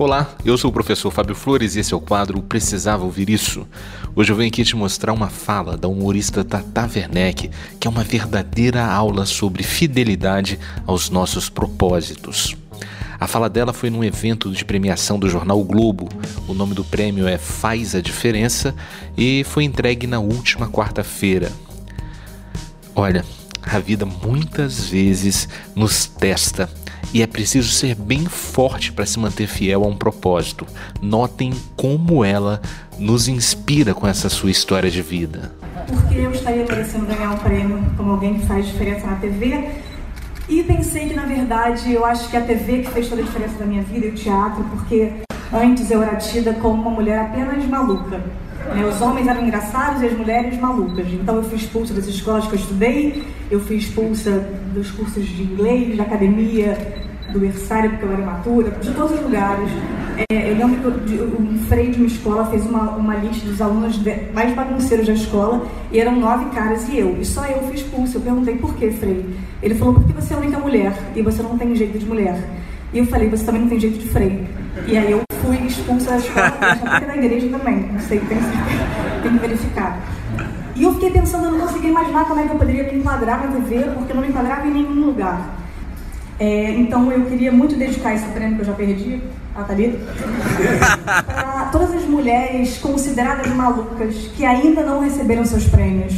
Olá, eu sou o professor Fábio Flores e esse é o quadro Precisava Ouvir Isso. Hoje eu venho aqui te mostrar uma fala da humorista Tata Werneck, que é uma verdadeira aula sobre fidelidade aos nossos propósitos. A fala dela foi num evento de premiação do jornal o Globo. O nome do prêmio é Faz a Diferença e foi entregue na última quarta-feira. Olha, a vida muitas vezes nos testa e é preciso ser bem forte para se manter fiel a um propósito. Notem como ela nos inspira com essa sua história de vida. Porque eu estaria merecendo ganhar um prêmio como alguém que faz diferença na TV. E pensei que, na verdade, eu acho que a TV que fez toda a diferença na minha vida e o teatro, porque antes eu era tida como uma mulher apenas maluca. Né? Os homens eram engraçados e as mulheres malucas. Então eu fui expulsa das escolas que eu estudei, eu fui expulsa dos cursos de inglês, da academia, do berçário, porque eu era imatura, de todos os lugares. É, eu lembro que um freio de uma escola fez uma, uma lista dos alunos mais bagunceiros da escola e eram nove caras e eu. E só eu fui expulsa. Eu perguntei por que, freio. Ele falou, porque você é a única mulher e você não tem jeito de mulher. E eu falei, você também não tem jeito de freio. E aí eu fui expulsa da escola, acho que da igreja também, não sei, tem, tem que verificar. E eu fiquei pensando, eu não conseguia imaginar como é que eu poderia me enquadrar na TV, porque eu não me enquadrava em nenhum lugar. É, então eu queria muito dedicar esse prêmio que eu já perdi, a Thalita, para todas as mulheres consideradas malucas que ainda não receberam seus prêmios.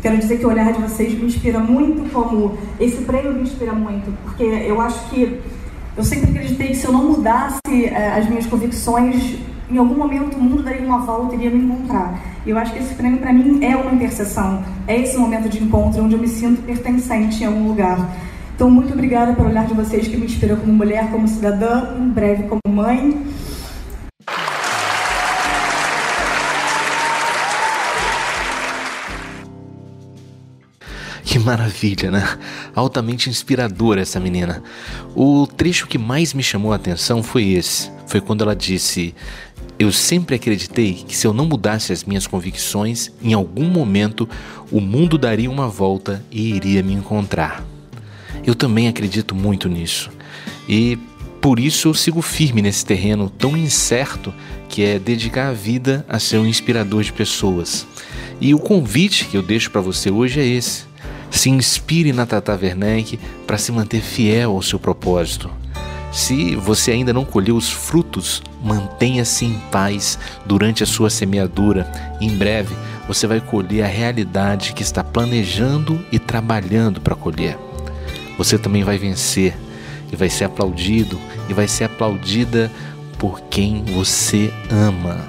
Quero dizer que o olhar de vocês me inspira muito, como esse prêmio me inspira muito, porque eu acho que eu sempre acreditei que se eu não mudasse é, as minhas convicções, em algum momento o mundo daria uma volta e iria me encontrar. E eu acho que esse prêmio para mim é uma interseção, é esse momento de encontro onde eu me sinto pertencente em algum lugar. Então, muito obrigada pelo olhar de vocês que me inspirou como mulher, como cidadã, em breve como mãe. Que maravilha, né? Altamente inspiradora essa menina. O trecho que mais me chamou a atenção foi esse. Foi quando ela disse: Eu sempre acreditei que se eu não mudasse as minhas convicções, em algum momento o mundo daria uma volta e iria me encontrar. Eu também acredito muito nisso. E por isso eu sigo firme nesse terreno tão incerto que é dedicar a vida a ser um inspirador de pessoas. E o convite que eu deixo para você hoje é esse. Se inspire na Tata Werneck para se manter fiel ao seu propósito. Se você ainda não colheu os frutos, mantenha-se em paz durante a sua semeadura. Em breve, você vai colher a realidade que está planejando e trabalhando para colher você também vai vencer e vai ser aplaudido e vai ser aplaudida por quem você ama.